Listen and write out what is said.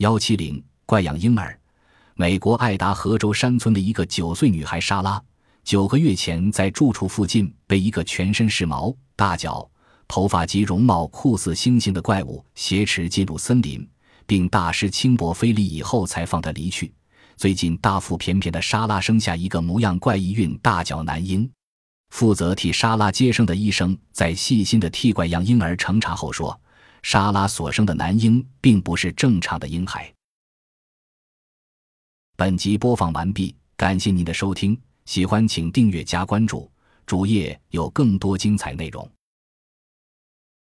幺七零怪养婴儿，美国爱达荷州山村的一个九岁女孩莎拉，九个月前在住处附近被一个全身是毛、大脚、头发及容貌酷似猩猩的怪物挟持进入森林，并大施轻薄非礼以后才放他离去。最近大腹便便的莎拉生下一个模样怪异、孕大脚男婴。负责替莎拉接生的医生在细心的替怪样婴儿成查后说。莎拉所生的男婴并不是正常的婴孩。本集播放完毕，感谢您的收听，喜欢请订阅加关注，主页有更多精彩内容。